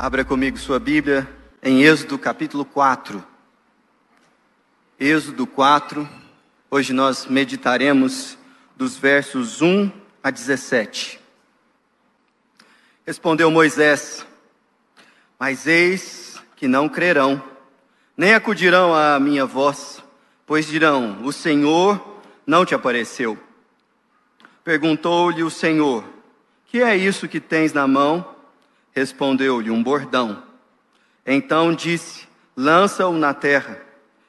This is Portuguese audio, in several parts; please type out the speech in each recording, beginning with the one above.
Abra comigo sua Bíblia em Êxodo capítulo 4. Êxodo 4. Hoje nós meditaremos dos versos 1 a 17. Respondeu Moisés: Mas eis que não crerão, nem acudirão à minha voz, pois dirão: O Senhor não te apareceu. Perguntou-lhe o Senhor: Que é isso que tens na mão? Respondeu-lhe um bordão. Então disse: Lança-o na terra.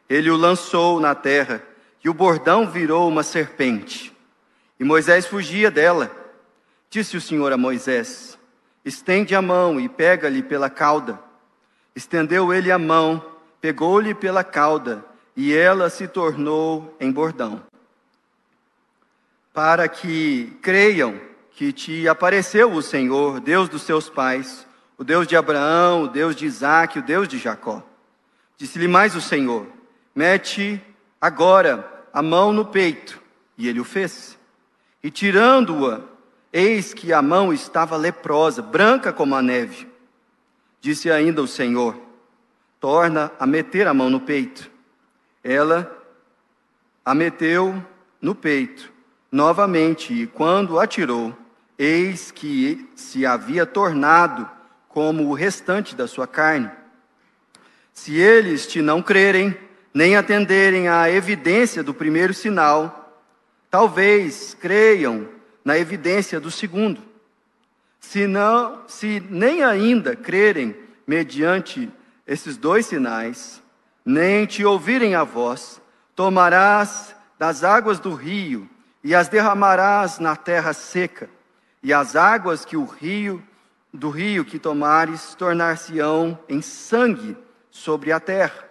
Ele o lançou na terra, e o bordão virou uma serpente. E Moisés fugia dela. Disse o Senhor a Moisés: Estende a mão e pega-lhe pela cauda. Estendeu ele a mão, pegou-lhe pela cauda, e ela se tornou em bordão. Para que creiam que te apareceu o Senhor, Deus dos seus pais, o Deus de Abraão, o Deus de Isaac, o Deus de Jacó. Disse-lhe mais o Senhor: Mete agora a mão no peito. E ele o fez. E tirando-a, eis que a mão estava leprosa, branca como a neve. Disse ainda o Senhor: Torna a meter a mão no peito. Ela a meteu no peito novamente, e quando atirou, eis que se havia tornado como o restante da sua carne. Se eles te não crerem, nem atenderem à evidência do primeiro sinal, talvez creiam na evidência do segundo. Se não, se nem ainda crerem mediante esses dois sinais, nem te ouvirem a voz, tomarás das águas do rio e as derramarás na terra seca e as águas que o rio do rio que tomares tornar-se-ão em sangue sobre a terra.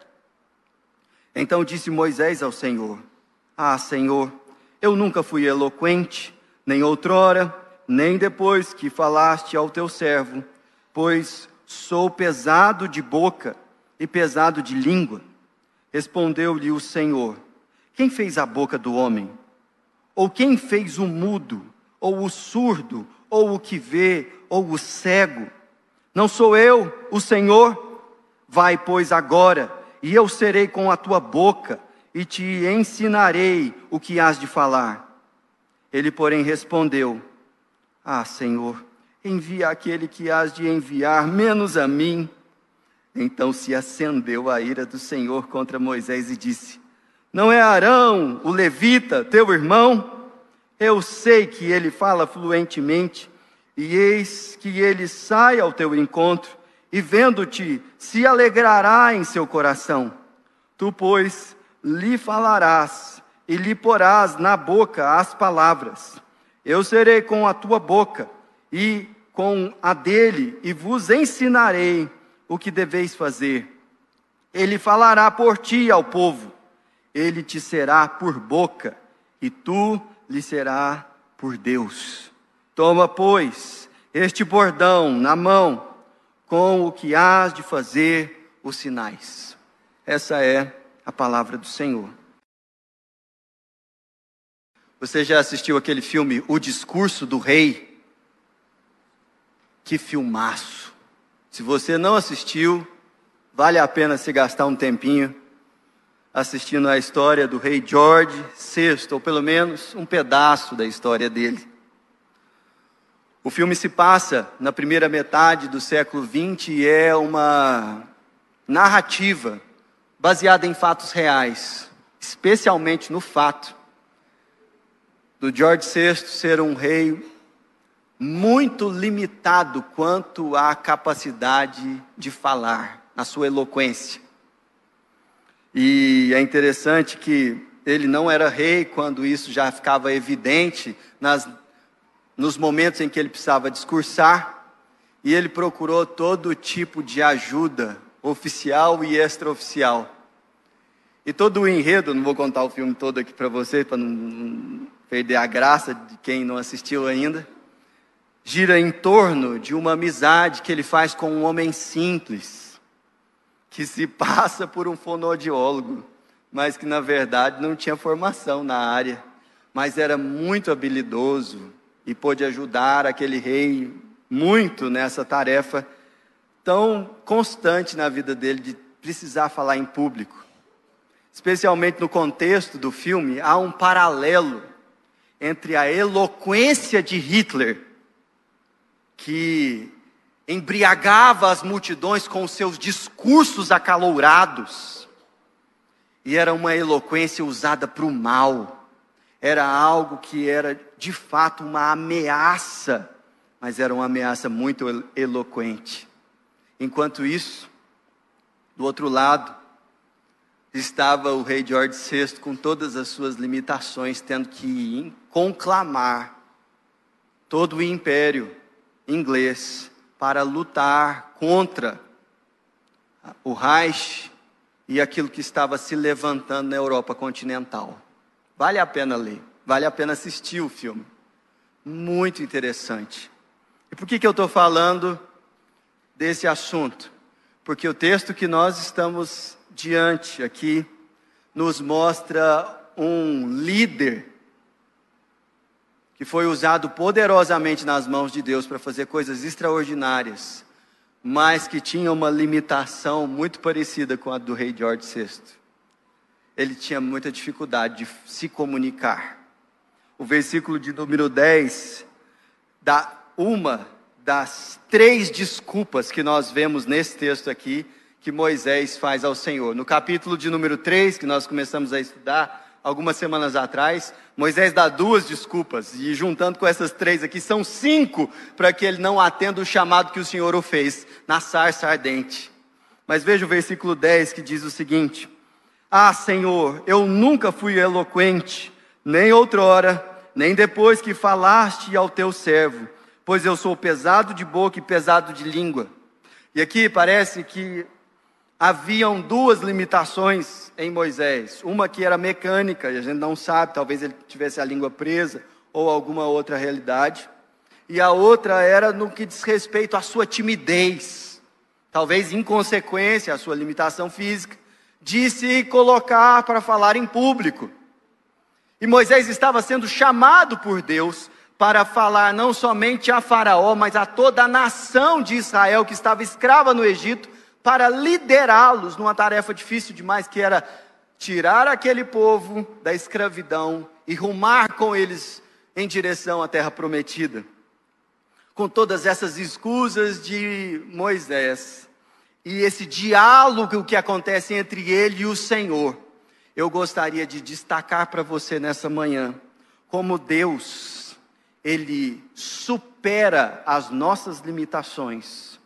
Então disse Moisés ao Senhor: Ah, Senhor, eu nunca fui eloquente, nem outrora, nem depois que falaste ao teu servo, pois sou pesado de boca e pesado de língua. Respondeu-lhe o Senhor: Quem fez a boca do homem? Ou quem fez o mudo? Ou o surdo, ou o que vê, ou o cego. Não sou eu, o Senhor? Vai, pois, agora, e eu serei com a tua boca, e te ensinarei o que hás de falar. Ele, porém, respondeu: Ah, Senhor, envia aquele que hás de enviar, menos a mim. Então se acendeu a ira do Senhor contra Moisés e disse: Não é Arão, o levita, teu irmão? Eu sei que ele fala fluentemente, e eis que ele sai ao teu encontro, e vendo-te, se alegrará em seu coração. Tu, pois, lhe falarás, e lhe porás na boca as palavras. Eu serei com a tua boca, e com a dele, e vos ensinarei o que deveis fazer. Ele falará por ti ao povo, ele te será por boca, e tu lhe será por Deus. Toma, pois, este bordão na mão, com o que hás de fazer os sinais. Essa é a palavra do Senhor. Você já assistiu aquele filme O Discurso do Rei? Que filmaço! Se você não assistiu, vale a pena se gastar um tempinho assistindo a história do rei George VI, ou pelo menos um pedaço da história dele. O filme se passa na primeira metade do século XX e é uma narrativa baseada em fatos reais, especialmente no fato do George VI ser um rei muito limitado quanto à capacidade de falar, na sua eloquência. E é interessante que ele não era rei quando isso já ficava evidente nas, nos momentos em que ele precisava discursar, e ele procurou todo tipo de ajuda, oficial e extraoficial. E todo o enredo, não vou contar o filme todo aqui para vocês, para não perder a graça de quem não assistiu ainda, gira em torno de uma amizade que ele faz com um homem simples, que se passa por um fonoaudiólogo, mas que na verdade não tinha formação na área, mas era muito habilidoso e pôde ajudar aquele rei muito nessa tarefa tão constante na vida dele de precisar falar em público. Especialmente no contexto do filme, há um paralelo entre a eloquência de Hitler, que embriagava as multidões com seus discursos acalourados, e era uma eloquência usada para o mal, era algo que era de fato uma ameaça, mas era uma ameaça muito eloquente. Enquanto isso, do outro lado, estava o rei George VI com todas as suas limitações, tendo que conclamar todo o império inglês para lutar contra o Reich e aquilo que estava se levantando na Europa continental. Vale a pena ler, vale a pena assistir o filme. Muito interessante. E por que, que eu estou falando desse assunto? Porque o texto que nós estamos diante aqui nos mostra um líder que foi usado poderosamente nas mãos de Deus para fazer coisas extraordinárias, mas que tinha uma limitação muito parecida com a do rei George VI. Ele tinha muita dificuldade de se comunicar. O versículo de número 10 dá uma das três desculpas que nós vemos nesse texto aqui que Moisés faz ao Senhor. No capítulo de número 3, que nós começamos a estudar algumas semanas atrás, Moisés dá duas desculpas, e juntando com essas três aqui, são cinco para que ele não atenda o chamado que o Senhor o fez, na sarça ardente. Mas veja o versículo 10 que diz o seguinte: Ah, Senhor, eu nunca fui eloquente, nem outrora, nem depois que falaste ao teu servo, pois eu sou pesado de boca e pesado de língua. E aqui parece que haviam duas limitações em Moisés. Uma que era mecânica, e a gente não sabe, talvez ele tivesse a língua presa ou alguma outra realidade. E a outra era no que diz respeito à sua timidez, talvez em consequência à sua limitação física, de se colocar para falar em público. E Moisés estava sendo chamado por Deus para falar não somente a Faraó, mas a toda a nação de Israel que estava escrava no Egito, para liderá-los numa tarefa difícil demais, que era tirar aquele povo da escravidão e rumar com eles em direção à terra prometida. Com todas essas escusas de Moisés e esse diálogo que acontece entre ele e o Senhor, eu gostaria de destacar para você nessa manhã como Deus, ele supera as nossas limitações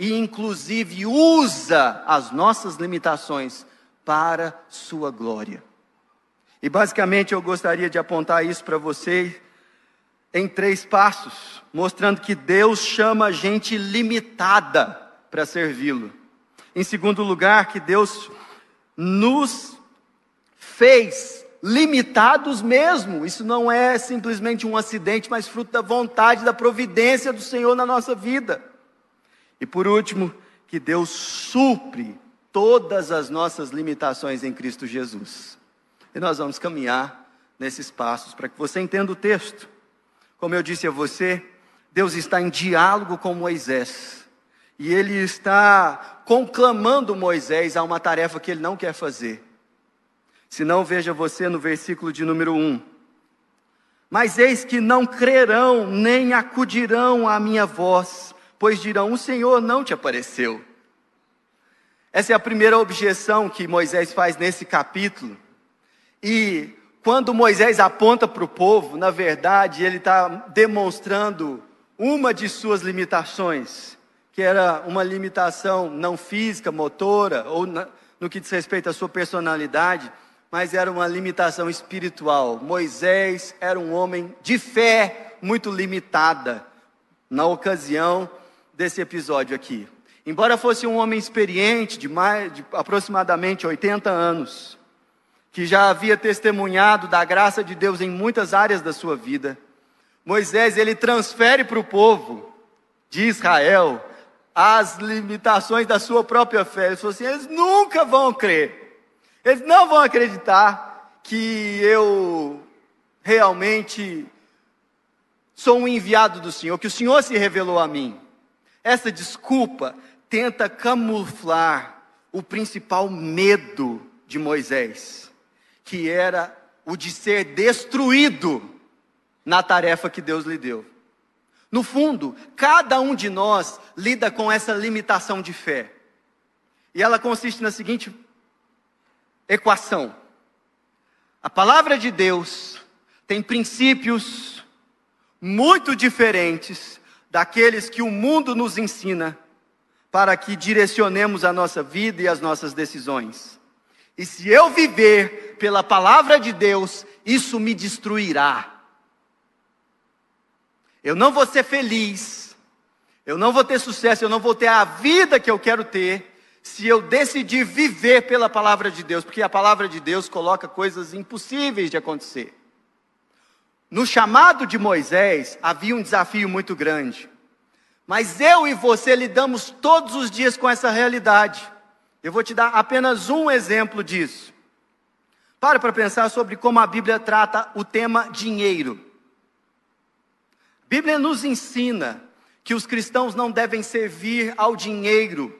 e inclusive usa as nossas limitações para sua glória. E basicamente eu gostaria de apontar isso para você em três passos, mostrando que Deus chama gente limitada para servi-lo. Em segundo lugar, que Deus nos fez limitados mesmo. Isso não é simplesmente um acidente, mas fruto da vontade, da providência do Senhor na nossa vida. E por último, que Deus supre todas as nossas limitações em Cristo Jesus. E nós vamos caminhar nesses passos para que você entenda o texto. Como eu disse a você, Deus está em diálogo com Moisés. E ele está conclamando Moisés a uma tarefa que ele não quer fazer. Se não, veja você no versículo de número 1. Mas eis que não crerão, nem acudirão à minha voz, pois dirão: O Senhor não te apareceu. Essa é a primeira objeção que Moisés faz nesse capítulo. E quando Moisés aponta para o povo, na verdade, ele está demonstrando uma de suas limitações, que era uma limitação não física, motora, ou na, no que diz respeito à sua personalidade, mas era uma limitação espiritual. Moisés era um homem de fé muito limitada. Na ocasião, desse episódio aqui. Embora fosse um homem experiente, de, mais, de aproximadamente 80 anos, que já havia testemunhado da graça de Deus em muitas áreas da sua vida, Moisés ele transfere para o povo de Israel as limitações da sua própria fé. Ele falou assim: eles nunca vão crer, eles não vão acreditar que eu realmente sou um enviado do Senhor, que o Senhor se revelou a mim. Essa desculpa tenta camuflar o principal medo de Moisés, que era o de ser destruído na tarefa que Deus lhe deu. No fundo, cada um de nós lida com essa limitação de fé. E ela consiste na seguinte equação: a palavra de Deus tem princípios muito diferentes daqueles que o mundo nos ensina para que direcionemos a nossa vida e as nossas decisões. E se eu viver pela palavra de Deus, isso me destruirá. Eu não vou ser feliz, eu não vou ter sucesso, eu não vou ter a vida que eu quero ter, se eu decidir viver pela palavra de Deus, porque a palavra de Deus coloca coisas impossíveis de acontecer. No chamado de Moisés havia um desafio muito grande. Mas eu e você lidamos todos os dias com essa realidade. Eu vou te dar apenas um exemplo disso. Para para pensar sobre como a Bíblia trata o tema dinheiro. A Bíblia nos ensina que os cristãos não devem servir ao dinheiro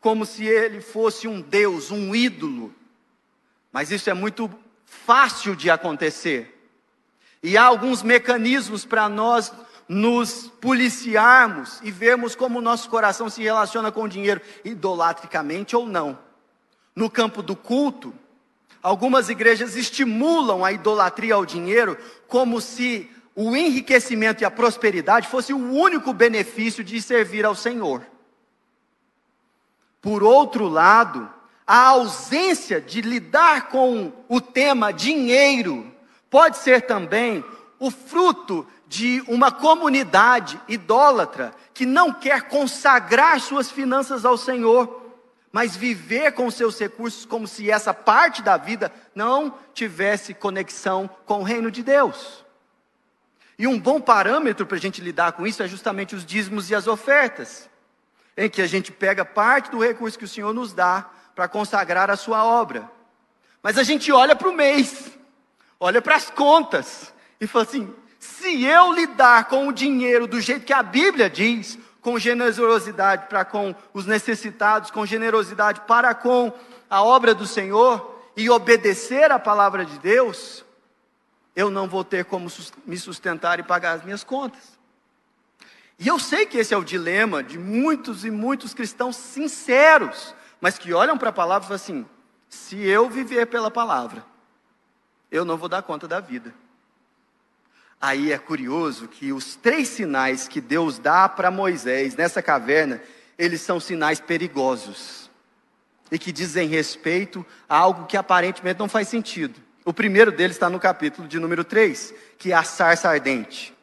como se ele fosse um Deus, um ídolo. Mas isso é muito fácil de acontecer. E há alguns mecanismos para nós nos policiarmos e vermos como o nosso coração se relaciona com o dinheiro, idolatricamente ou não. No campo do culto, algumas igrejas estimulam a idolatria ao dinheiro como se o enriquecimento e a prosperidade fosse o único benefício de servir ao Senhor. Por outro lado, a ausência de lidar com o tema dinheiro pode ser também o fruto de uma comunidade idólatra que não quer consagrar suas finanças ao Senhor, mas viver com seus recursos como se essa parte da vida não tivesse conexão com o reino de Deus. E um bom parâmetro para a gente lidar com isso é justamente os dízimos e as ofertas, em que a gente pega parte do recurso que o Senhor nos dá para consagrar a sua obra. Mas a gente olha para o mês, olha para as contas e fala assim: se eu lidar com o dinheiro do jeito que a Bíblia diz, com generosidade para com os necessitados, com generosidade para com a obra do Senhor e obedecer a palavra de Deus, eu não vou ter como me sustentar e pagar as minhas contas. E eu sei que esse é o dilema de muitos e muitos cristãos sinceros, mas que olham para a palavra e falam assim: se eu viver pela palavra, eu não vou dar conta da vida. Aí é curioso que os três sinais que Deus dá para Moisés nessa caverna, eles são sinais perigosos e que dizem respeito a algo que aparentemente não faz sentido. O primeiro deles está no capítulo de número 3, que é a sarça ardente.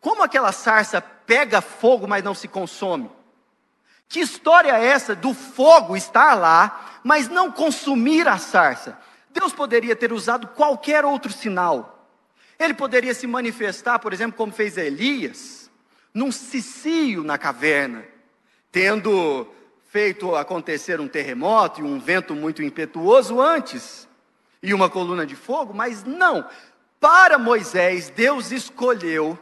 Como aquela sarça pega fogo, mas não se consome? Que história é essa do fogo estar lá, mas não consumir a sarça? Deus poderia ter usado qualquer outro sinal. Ele poderia se manifestar, por exemplo, como fez Elias, num cicio na caverna, tendo feito acontecer um terremoto e um vento muito impetuoso antes, e uma coluna de fogo, mas não. Para Moisés, Deus escolheu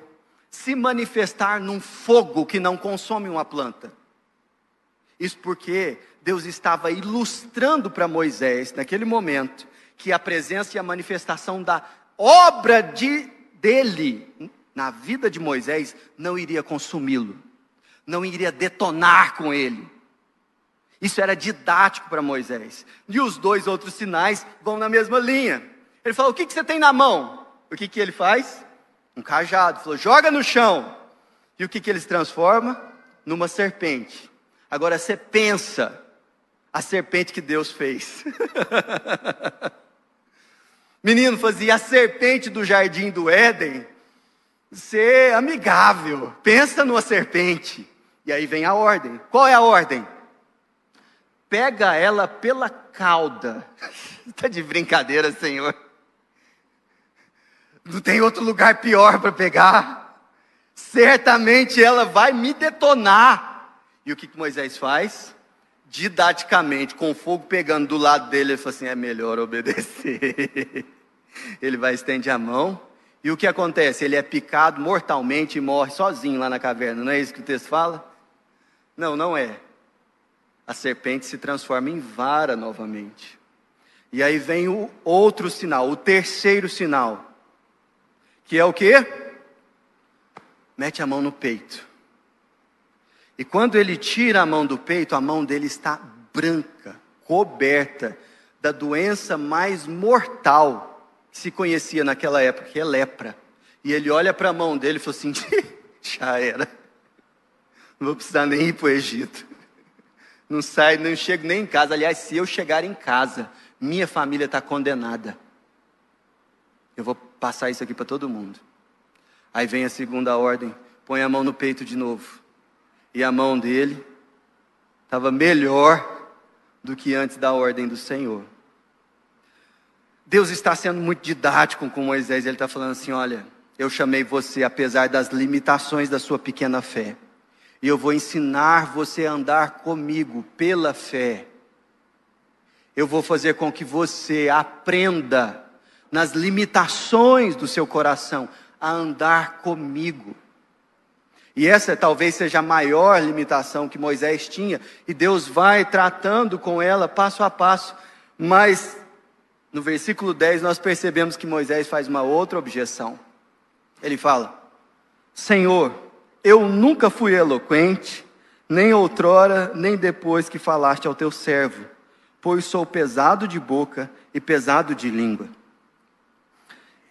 se manifestar num fogo que não consome uma planta. Isso porque Deus estava ilustrando para Moisés, naquele momento, que a presença e a manifestação da obra de, dele na vida de Moisés não iria consumi-lo, não iria detonar com ele. Isso era didático para Moisés. E os dois outros sinais vão na mesma linha. Ele falou: O que, que você tem na mão? O que, que ele faz? Um cajado. Ele falou: Joga no chão. E o que, que ele se transforma? Numa serpente. Agora você pensa a serpente que Deus fez. Menino, fazia a serpente do jardim do Éden ser amigável. Pensa numa serpente. E aí vem a ordem. Qual é a ordem? Pega ela pela cauda. Está de brincadeira, Senhor. Não tem outro lugar pior para pegar. Certamente ela vai me detonar. E o que, que Moisés faz? Didaticamente, com fogo pegando do lado dele, ele falou assim: é melhor obedecer. ele vai estender a mão, e o que acontece? Ele é picado mortalmente e morre sozinho lá na caverna, não é isso que o texto fala? Não, não é. a serpente se transforma em vara novamente. E aí vem o outro sinal, o terceiro sinal, que é o que? Mete a mão no peito. E quando ele tira a mão do peito, a mão dele está branca, coberta da doença mais mortal que se conhecia naquela época, que é lepra. E ele olha para a mão dele e falou assim: já era. Não vou precisar nem ir para o Egito. Não sai, não chego nem em casa. Aliás, se eu chegar em casa, minha família está condenada. Eu vou passar isso aqui para todo mundo. Aí vem a segunda ordem, põe a mão no peito de novo. E a mão dele estava melhor do que antes da ordem do Senhor. Deus está sendo muito didático com Moisés. Ele está falando assim: olha, eu chamei você apesar das limitações da sua pequena fé. E eu vou ensinar você a andar comigo pela fé eu vou fazer com que você aprenda nas limitações do seu coração a andar comigo. E essa talvez seja a maior limitação que Moisés tinha, e Deus vai tratando com ela passo a passo, mas no versículo 10 nós percebemos que Moisés faz uma outra objeção. Ele fala: Senhor, eu nunca fui eloquente, nem outrora, nem depois que falaste ao teu servo pois sou pesado de boca e pesado de língua.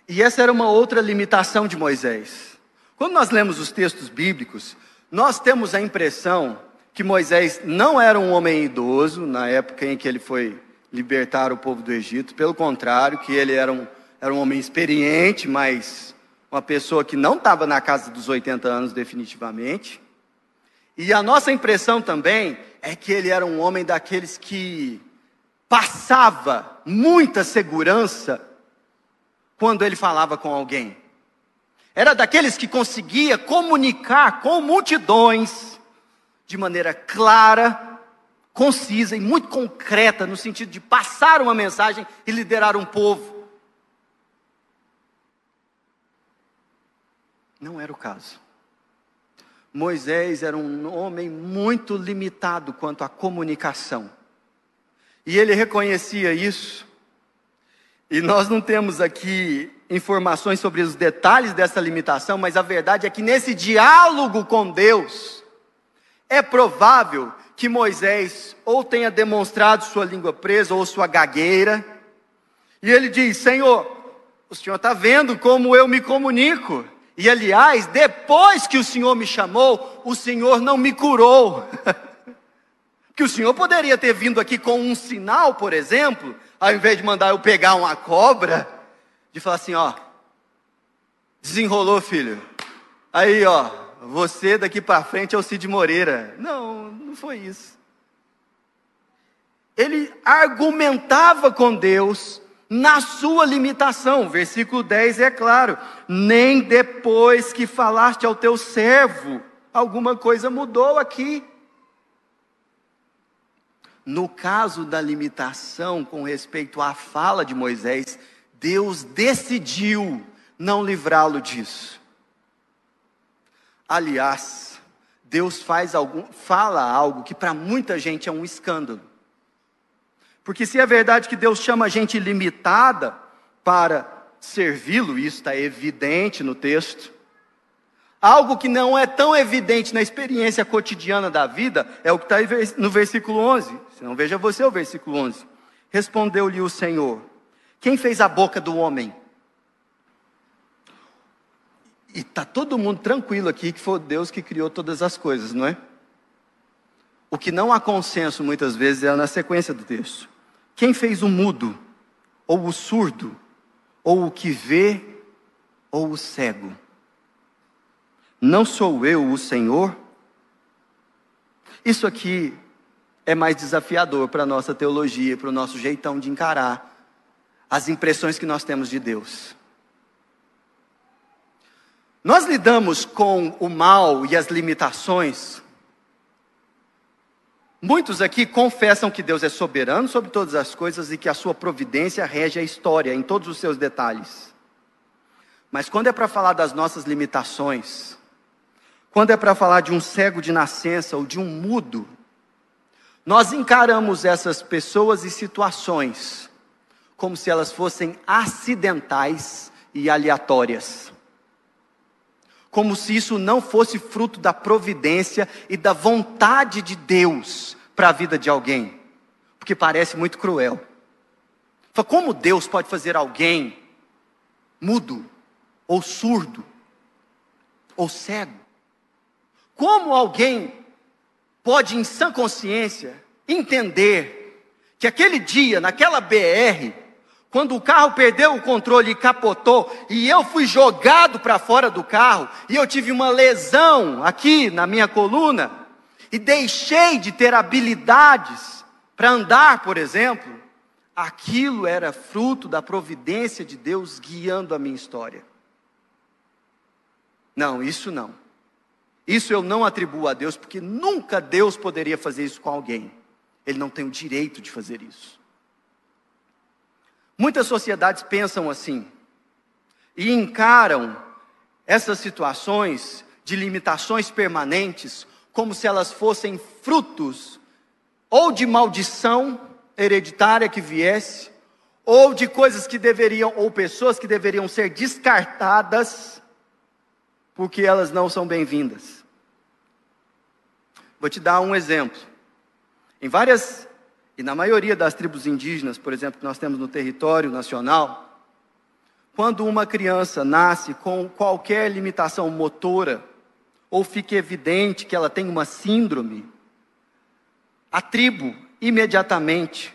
E essa era uma outra limitação de Moisés. Quando nós lemos os textos bíblicos, nós temos a impressão que Moisés não era um homem idoso na época em que ele foi libertar o povo do Egito, pelo contrário, que ele era um, era um homem experiente, mas uma pessoa que não estava na casa dos 80 anos definitivamente. E a nossa impressão também é que ele era um homem daqueles que passava muita segurança quando ele falava com alguém. Era daqueles que conseguia comunicar com multidões de maneira clara, concisa e muito concreta, no sentido de passar uma mensagem e liderar um povo. Não era o caso. Moisés era um homem muito limitado quanto à comunicação. E ele reconhecia isso. E nós não temos aqui informações sobre os detalhes dessa limitação, mas a verdade é que nesse diálogo com Deus, é provável que Moisés ou tenha demonstrado sua língua presa ou sua gagueira, e ele diz: Senhor, o Senhor está vendo como eu me comunico. E aliás, depois que o Senhor me chamou, o Senhor não me curou. Que o senhor poderia ter vindo aqui com um sinal, por exemplo, ao invés de mandar eu pegar uma cobra, de falar assim, ó, desenrolou, filho. Aí, ó, você daqui para frente é o Cid Moreira. Não, não foi isso. Ele argumentava com Deus na sua limitação. Versículo 10 é claro: nem depois que falaste ao teu servo, alguma coisa mudou aqui. No caso da limitação com respeito à fala de Moisés, Deus decidiu não livrá-lo disso. Aliás, Deus faz algum, fala algo que para muita gente é um escândalo. Porque se é verdade que Deus chama a gente limitada para servi-lo, isso está evidente no texto, Algo que não é tão evidente na experiência cotidiana da vida é o que está no versículo 11. Se não veja você o versículo 11. Respondeu-lhe o Senhor: Quem fez a boca do homem? E está todo mundo tranquilo aqui que foi Deus que criou todas as coisas, não é? O que não há consenso muitas vezes é na sequência do texto. Quem fez o mudo, ou o surdo, ou o que vê, ou o cego? Não sou eu o Senhor? Isso aqui é mais desafiador para a nossa teologia, para o nosso jeitão de encarar as impressões que nós temos de Deus. Nós lidamos com o mal e as limitações. Muitos aqui confessam que Deus é soberano sobre todas as coisas e que a sua providência rege a história em todos os seus detalhes. Mas quando é para falar das nossas limitações, quando é para falar de um cego de nascença ou de um mudo, nós encaramos essas pessoas e situações como se elas fossem acidentais e aleatórias. Como se isso não fosse fruto da providência e da vontade de Deus para a vida de alguém. Porque parece muito cruel. Como Deus pode fazer alguém mudo, ou surdo, ou cego? Como alguém pode, em sã consciência, entender que aquele dia, naquela BR, quando o carro perdeu o controle e capotou, e eu fui jogado para fora do carro, e eu tive uma lesão aqui na minha coluna, e deixei de ter habilidades para andar, por exemplo, aquilo era fruto da providência de Deus guiando a minha história. Não, isso não. Isso eu não atribuo a Deus, porque nunca Deus poderia fazer isso com alguém. Ele não tem o direito de fazer isso. Muitas sociedades pensam assim e encaram essas situações de limitações permanentes como se elas fossem frutos ou de maldição hereditária que viesse, ou de coisas que deveriam, ou pessoas que deveriam ser descartadas, porque elas não são bem-vindas. Vou te dar um exemplo. Em várias, e na maioria das tribos indígenas, por exemplo, que nós temos no território nacional, quando uma criança nasce com qualquer limitação motora, ou fica evidente que ela tem uma síndrome, a tribo imediatamente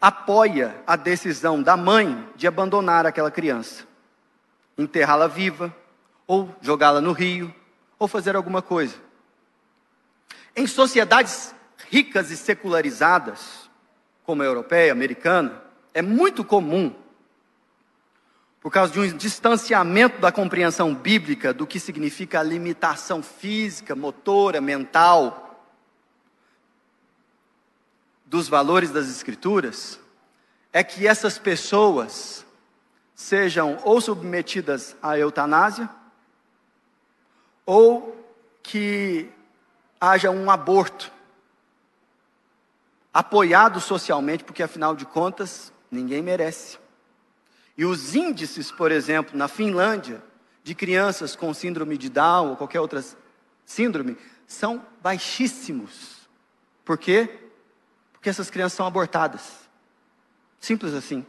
apoia a decisão da mãe de abandonar aquela criança, enterrá-la viva, ou jogá-la no rio, ou fazer alguma coisa. Em sociedades ricas e secularizadas, como a europeia, a americana, é muito comum, por causa de um distanciamento da compreensão bíblica do que significa a limitação física, motora, mental, dos valores das Escrituras, é que essas pessoas sejam ou submetidas à eutanásia, ou que haja um aborto apoiado socialmente, porque afinal de contas, ninguém merece. E os índices, por exemplo, na Finlândia, de crianças com síndrome de Down ou qualquer outra síndrome, são baixíssimos. Por quê? Porque essas crianças são abortadas. Simples assim.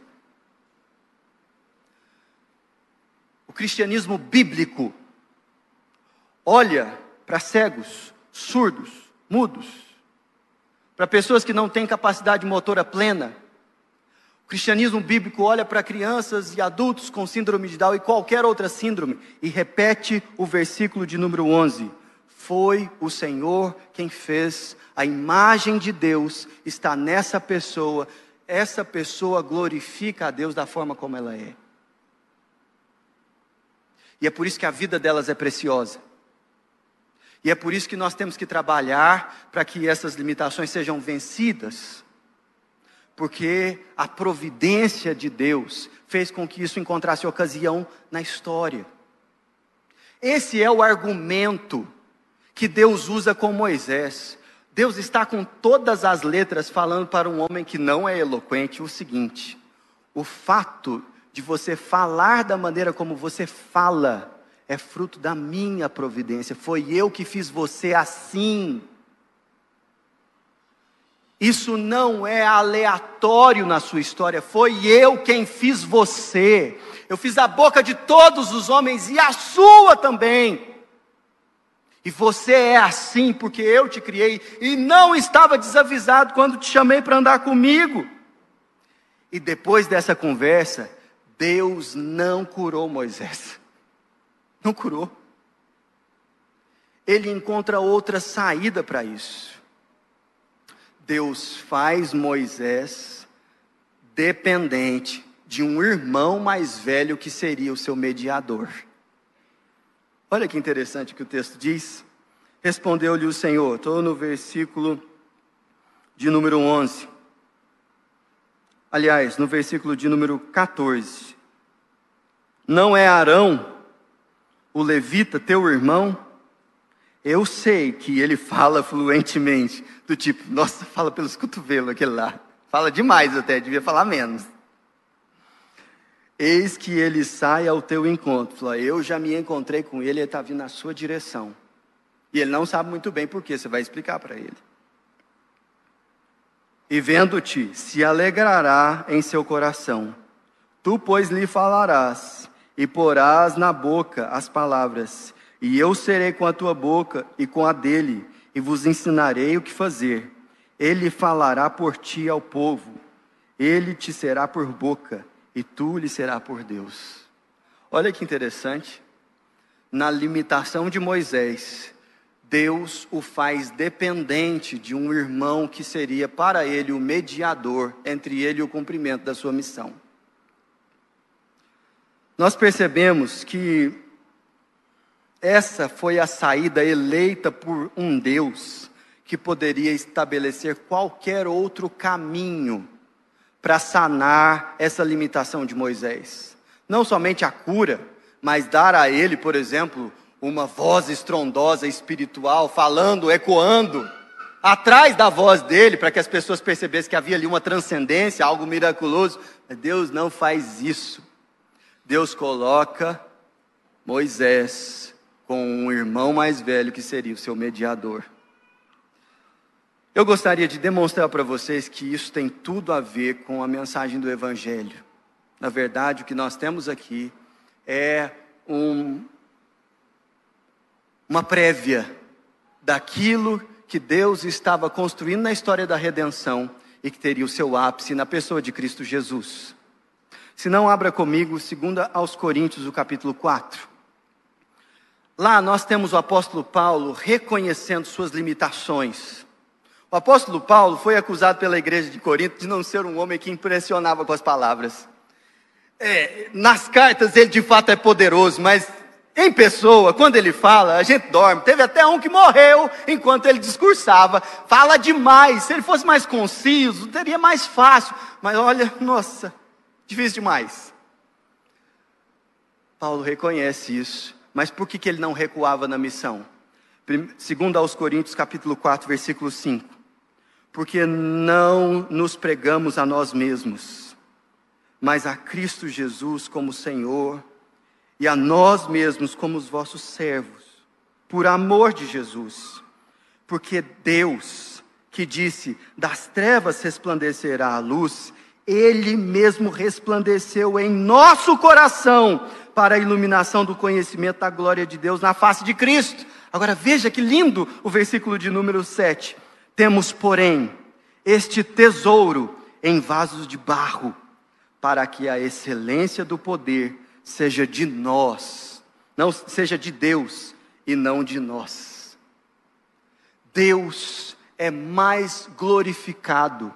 O cristianismo bíblico olha para cegos, surdos, mudos, para pessoas que não têm capacidade motora plena. O cristianismo bíblico olha para crianças e adultos com síndrome de Down e qualquer outra síndrome e repete o versículo de número 11: Foi o Senhor quem fez, a imagem de Deus está nessa pessoa, essa pessoa glorifica a Deus da forma como ela é. E é por isso que a vida delas é preciosa. E é por isso que nós temos que trabalhar para que essas limitações sejam vencidas. Porque a providência de Deus fez com que isso encontrasse ocasião na história. Esse é o argumento que Deus usa com Moisés. Deus está com todas as letras falando para um homem que não é eloquente o seguinte: o fato de você falar da maneira como você fala é fruto da minha providência. Foi eu que fiz você assim. Isso não é aleatório na sua história, foi eu quem fiz você. Eu fiz a boca de todos os homens e a sua também. E você é assim porque eu te criei e não estava desavisado quando te chamei para andar comigo. E depois dessa conversa, Deus não curou Moisés. Não curou. Ele encontra outra saída para isso. Deus faz Moisés dependente de um irmão mais velho que seria o seu mediador. Olha que interessante que o texto diz. Respondeu-lhe o Senhor, estou no versículo de número 11. Aliás, no versículo de número 14. Não é Arão o levita, teu irmão, Eu sei que ele fala fluentemente, do tipo, nossa, fala pelos cotovelos aquele lá. Fala demais até, devia falar menos. Eis que ele sai ao teu encontro. Fala, eu já me encontrei com ele, ele está vindo na sua direção. E ele não sabe muito bem por que, você vai explicar para ele. E vendo-te, se alegrará em seu coração. Tu, pois, lhe falarás, e porás na boca as palavras, e eu serei com a tua boca e com a dele, e vos ensinarei o que fazer. Ele falará por ti ao povo, ele te será por boca, e tu lhe será por Deus. Olha que interessante. Na limitação de Moisés, Deus o faz dependente de um irmão que seria para ele o mediador entre ele e o cumprimento da sua missão. Nós percebemos que essa foi a saída eleita por um Deus que poderia estabelecer qualquer outro caminho para sanar essa limitação de Moisés. Não somente a cura, mas dar a ele, por exemplo, uma voz estrondosa espiritual, falando, ecoando, atrás da voz dele, para que as pessoas percebessem que havia ali uma transcendência, algo miraculoso. Deus não faz isso. Deus coloca Moisés com um irmão mais velho que seria o seu mediador. Eu gostaria de demonstrar para vocês que isso tem tudo a ver com a mensagem do Evangelho. Na verdade, o que nós temos aqui é um, uma prévia daquilo que Deus estava construindo na história da redenção e que teria o seu ápice na pessoa de Cristo Jesus. Se não, abra comigo, segunda aos Coríntios, o capítulo 4. Lá nós temos o apóstolo Paulo reconhecendo suas limitações o apóstolo Paulo foi acusado pela igreja de Corinto de não ser um homem que impressionava com as palavras. É, nas cartas ele de fato é poderoso, mas em pessoa, quando ele fala, a gente dorme. Teve até um que morreu enquanto ele discursava. Fala demais. Se ele fosse mais conciso, teria mais fácil. Mas olha, nossa, difícil demais. Paulo reconhece isso. Mas por que, que ele não recuava na missão? Segundo aos Coríntios, capítulo 4, versículo 5 porque não nos pregamos a nós mesmos, mas a Cristo Jesus como Senhor e a nós mesmos como os vossos servos, por amor de Jesus. Porque Deus, que disse: Das trevas resplandecerá a luz, Ele mesmo resplandeceu em nosso coração para a iluminação do conhecimento da glória de Deus na face de Cristo. Agora veja que lindo o versículo de número 7 temos, porém, este tesouro em vasos de barro, para que a excelência do poder seja de nós, não seja de Deus e não de nós. Deus é mais glorificado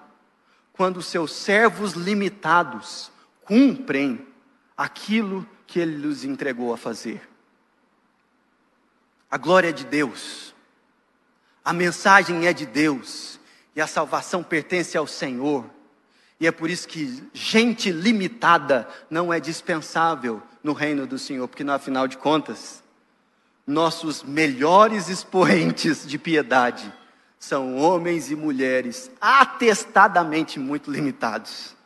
quando seus servos limitados cumprem aquilo que ele lhes entregou a fazer. A glória de Deus a mensagem é de Deus e a salvação pertence ao Senhor. E é por isso que gente limitada não é dispensável no reino do Senhor, porque no final de contas, nossos melhores expoentes de piedade são homens e mulheres atestadamente muito limitados,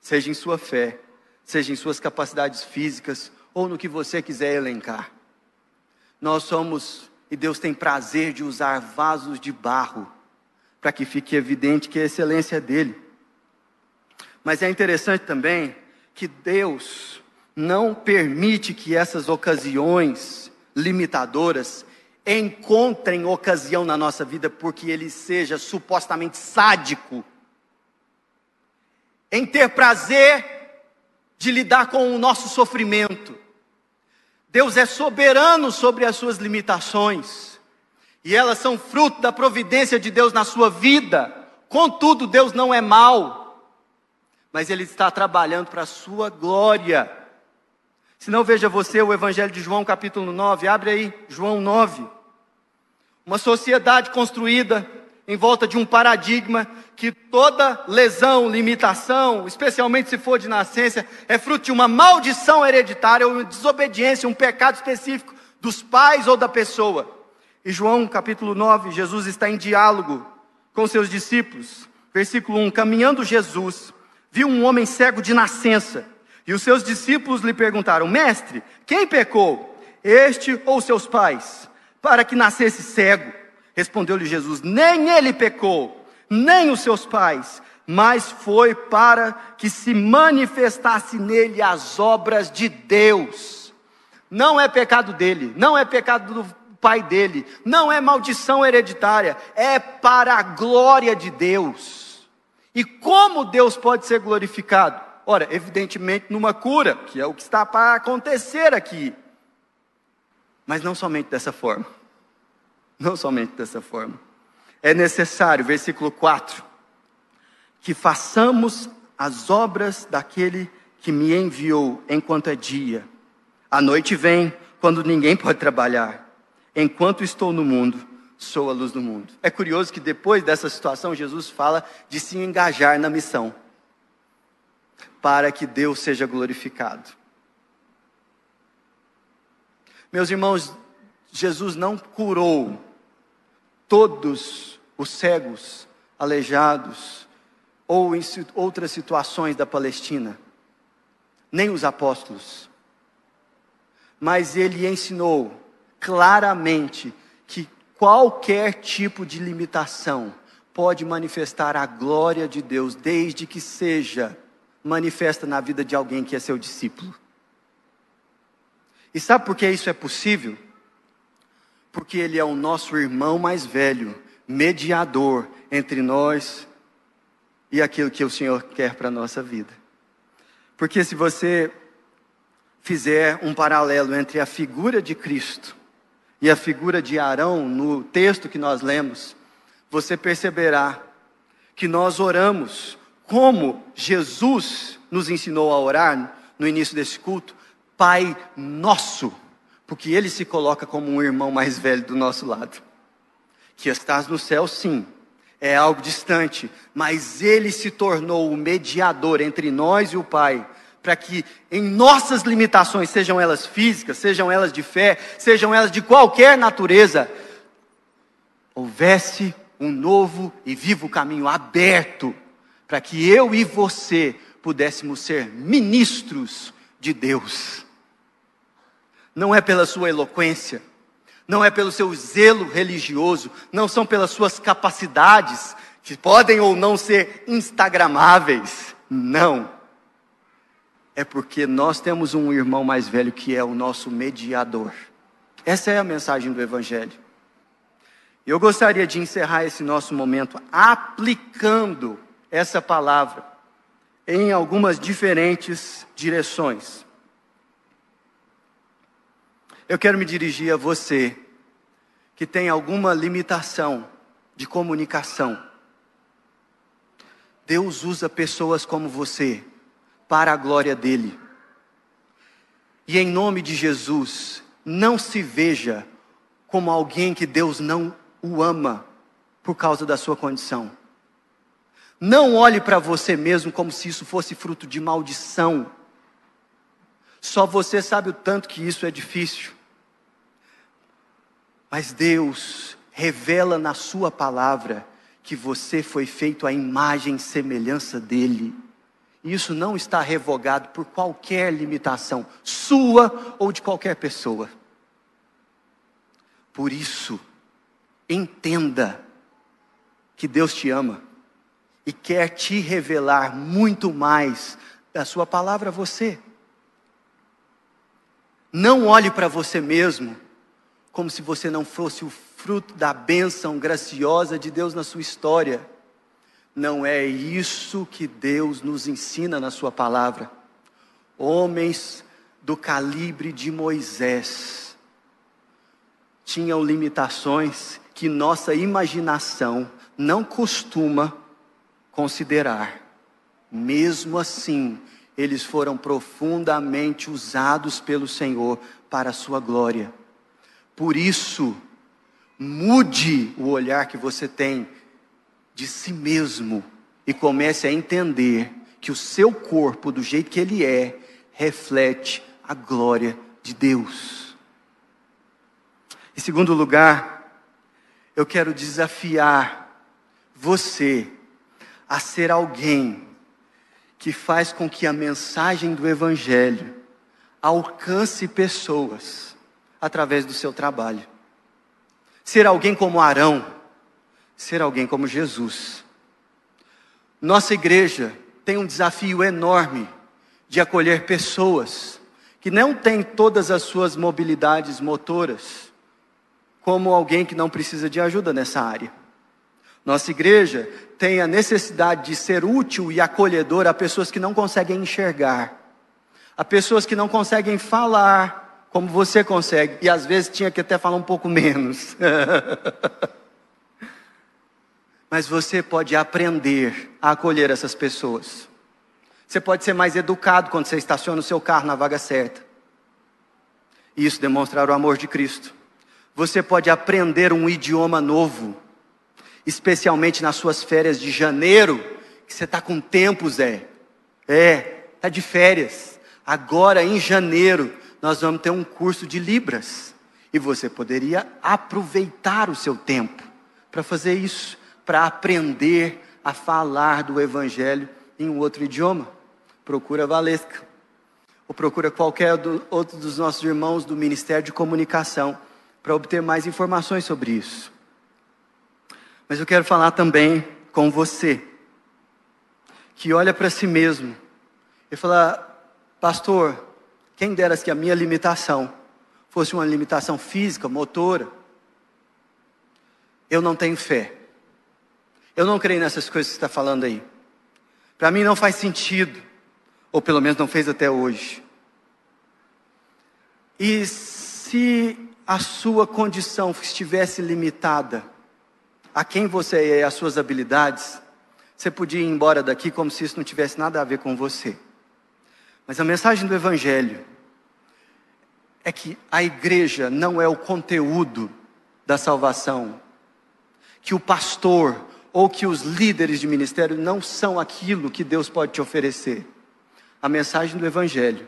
seja em sua fé, seja em suas capacidades físicas ou no que você quiser elencar. Nós somos e Deus tem prazer de usar vasos de barro para que fique evidente que a excelência é dele. Mas é interessante também que Deus não permite que essas ocasiões limitadoras encontrem ocasião na nossa vida porque ele seja supostamente sádico em ter prazer de lidar com o nosso sofrimento. Deus é soberano sobre as suas limitações, e elas são fruto da providência de Deus na sua vida. Contudo, Deus não é mau, mas Ele está trabalhando para a sua glória. Se não, veja você o Evangelho de João, capítulo 9, abre aí, João 9. Uma sociedade construída em volta de um paradigma que toda lesão, limitação, especialmente se for de nascença, é fruto de uma maldição hereditária ou uma desobediência, um pecado específico dos pais ou da pessoa. E João capítulo 9, Jesus está em diálogo com seus discípulos. Versículo 1: Caminhando Jesus, viu um homem cego de nascença. E os seus discípulos lhe perguntaram: Mestre, quem pecou, este ou seus pais, para que nascesse cego? Respondeu-lhe Jesus: Nem ele pecou, nem os seus pais, mas foi para que se manifestasse nele as obras de Deus. Não é pecado dele, não é pecado do pai dele, não é maldição hereditária, é para a glória de Deus. E como Deus pode ser glorificado? Ora, evidentemente numa cura, que é o que está para acontecer aqui. Mas não somente dessa forma. Não somente dessa forma. É necessário, versículo 4, que façamos as obras daquele que me enviou enquanto é dia. A noite vem quando ninguém pode trabalhar. Enquanto estou no mundo, sou a luz do mundo. É curioso que depois dessa situação, Jesus fala de se engajar na missão, para que Deus seja glorificado. Meus irmãos, Jesus não curou todos os cegos, aleijados, ou em outras situações da Palestina, nem os apóstolos. Mas ele ensinou claramente que qualquer tipo de limitação pode manifestar a glória de Deus, desde que seja manifesta na vida de alguém que é seu discípulo. E sabe por que isso é possível? Porque ele é o nosso irmão mais velho, mediador entre nós e aquilo que o Senhor quer para a nossa vida. Porque se você fizer um paralelo entre a figura de Cristo e a figura de Arão no texto que nós lemos, você perceberá que nós oramos como Jesus nos ensinou a orar no início desse culto, Pai Nosso, porque Ele se coloca como um irmão mais velho do nosso lado. Que estás no céu, sim, é algo distante, mas ele se tornou o mediador entre nós e o Pai, para que em nossas limitações, sejam elas físicas, sejam elas de fé, sejam elas de qualquer natureza, houvesse um novo e vivo caminho aberto, para que eu e você pudéssemos ser ministros de Deus. Não é pela sua eloquência, não é pelo seu zelo religioso, não são pelas suas capacidades, que podem ou não ser instagramáveis. Não. É porque nós temos um irmão mais velho que é o nosso mediador. Essa é a mensagem do Evangelho. Eu gostaria de encerrar esse nosso momento aplicando essa palavra em algumas diferentes direções. Eu quero me dirigir a você que tem alguma limitação de comunicação. Deus usa pessoas como você para a glória dele. E em nome de Jesus, não se veja como alguém que Deus não o ama por causa da sua condição. Não olhe para você mesmo como se isso fosse fruto de maldição. Só você sabe o tanto que isso é difícil. Mas Deus revela na Sua palavra que você foi feito à imagem e semelhança dEle. E isso não está revogado por qualquer limitação, sua ou de qualquer pessoa. Por isso, entenda que Deus te ama e quer te revelar muito mais da Sua palavra a você. Não olhe para você mesmo como se você não fosse o fruto da bênção graciosa de Deus na sua história. Não é isso que Deus nos ensina na Sua palavra. Homens do calibre de Moisés tinham limitações que nossa imaginação não costuma considerar. Mesmo assim, eles foram profundamente usados pelo Senhor para a Sua glória. Por isso, mude o olhar que você tem de si mesmo e comece a entender que o seu corpo, do jeito que ele é, reflete a glória de Deus. Em segundo lugar, eu quero desafiar você a ser alguém que faz com que a mensagem do Evangelho alcance pessoas através do seu trabalho. Ser alguém como Arão, ser alguém como Jesus. Nossa igreja tem um desafio enorme de acolher pessoas que não têm todas as suas mobilidades motoras, como alguém que não precisa de ajuda nessa área. Nossa igreja tem a necessidade de ser útil e acolhedor a pessoas que não conseguem enxergar, a pessoas que não conseguem falar como você consegue, e às vezes tinha que até falar um pouco menos. Mas você pode aprender a acolher essas pessoas. Você pode ser mais educado quando você estaciona o seu carro na vaga certa. Isso demonstrar o amor de Cristo. Você pode aprender um idioma novo, especialmente nas suas férias de janeiro, que você está com tempo, Zé. É, está de férias. Agora, em janeiro, nós vamos ter um curso de Libras. E você poderia aproveitar o seu tempo para fazer isso, para aprender a falar do Evangelho em um outro idioma procura a Valesca, ou procura qualquer do, outro dos nossos irmãos do Ministério de Comunicação para obter mais informações sobre isso. Mas eu quero falar também com você, que olha para si mesmo e fala, pastor, quem dera que a minha limitação fosse uma limitação física, motora, eu não tenho fé. Eu não creio nessas coisas que está falando aí. Para mim não faz sentido ou pelo menos não fez até hoje. E se a sua condição estivesse limitada a quem você é e às suas habilidades, você podia ir embora daqui como se isso não tivesse nada a ver com você. Mas a mensagem do Evangelho é que a igreja não é o conteúdo da salvação, que o pastor ou que os líderes de ministério não são aquilo que Deus pode te oferecer. A mensagem do Evangelho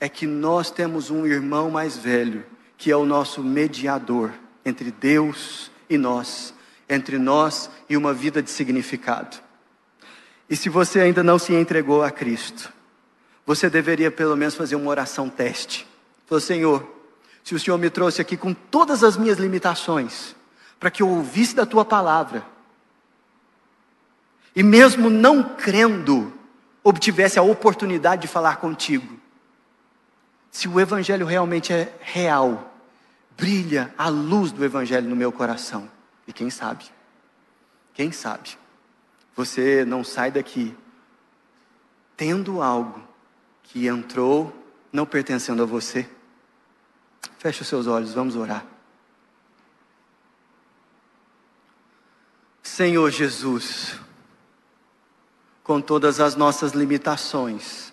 é que nós temos um irmão mais velho, que é o nosso mediador entre Deus e nós, entre nós e uma vida de significado. E se você ainda não se entregou a Cristo, você deveria pelo menos fazer uma oração teste. Falou, Senhor, se o Senhor me trouxe aqui com todas as minhas limitações, para que eu ouvisse da tua palavra, e mesmo não crendo, obtivesse a oportunidade de falar contigo. Se o Evangelho realmente é real, brilha a luz do Evangelho no meu coração. E quem sabe, quem sabe, você não sai daqui tendo algo que entrou não pertencendo a você. Feche os seus olhos, vamos orar. Senhor Jesus, com todas as nossas limitações,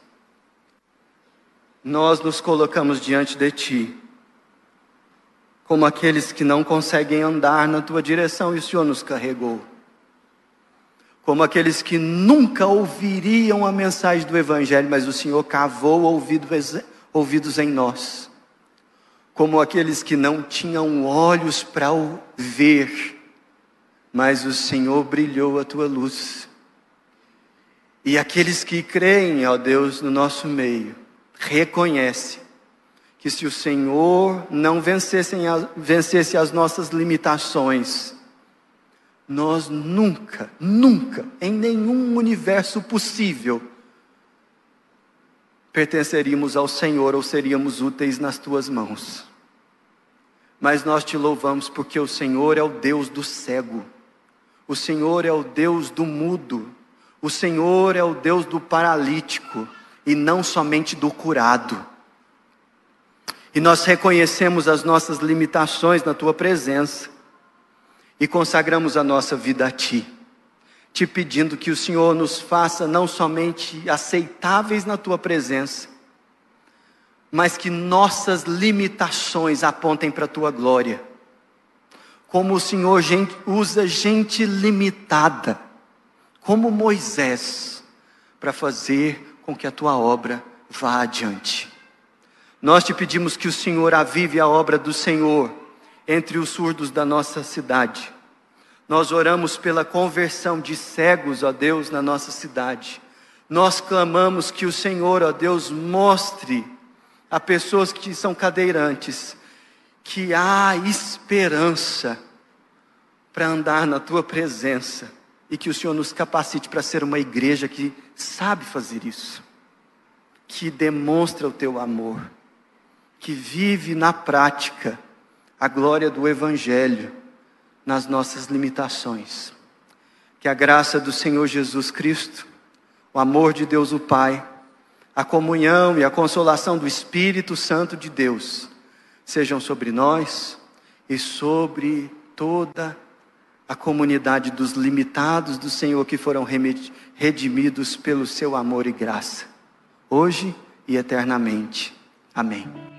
nós nos colocamos diante de Ti, como aqueles que não conseguem andar na Tua direção e o Senhor nos carregou, como aqueles que nunca ouviriam a mensagem do Evangelho, mas o Senhor cavou ouvidos, ouvidos em nós, como aqueles que não tinham olhos para ver, mas o Senhor brilhou a Tua luz. E aqueles que creem, ó Deus, no nosso meio, reconhecem que se o Senhor não vencesse as nossas limitações, nós nunca, nunca, em nenhum universo possível, pertenceríamos ao Senhor ou seríamos úteis nas tuas mãos. Mas nós te louvamos porque o Senhor é o Deus do cego, o Senhor é o Deus do mudo, o Senhor é o Deus do paralítico e não somente do curado. E nós reconhecemos as nossas limitações na tua presença e consagramos a nossa vida a ti, te pedindo que o Senhor nos faça não somente aceitáveis na tua presença, mas que nossas limitações apontem para a tua glória. Como o Senhor usa gente limitada como Moisés, para fazer com que a tua obra vá adiante. Nós te pedimos que o Senhor avive a obra do Senhor entre os surdos da nossa cidade. Nós oramos pela conversão de cegos, ó Deus, na nossa cidade. Nós clamamos que o Senhor, ó Deus, mostre a pessoas que são cadeirantes que há esperança para andar na tua presença e que o Senhor nos capacite para ser uma igreja que sabe fazer isso, que demonstra o teu amor, que vive na prática a glória do Evangelho nas nossas limitações. Que a graça do Senhor Jesus Cristo, o amor de Deus o Pai, a comunhão e a consolação do Espírito Santo de Deus sejam sobre nós e sobre toda a comunidade dos limitados do Senhor que foram redimidos pelo seu amor e graça, hoje e eternamente. Amém.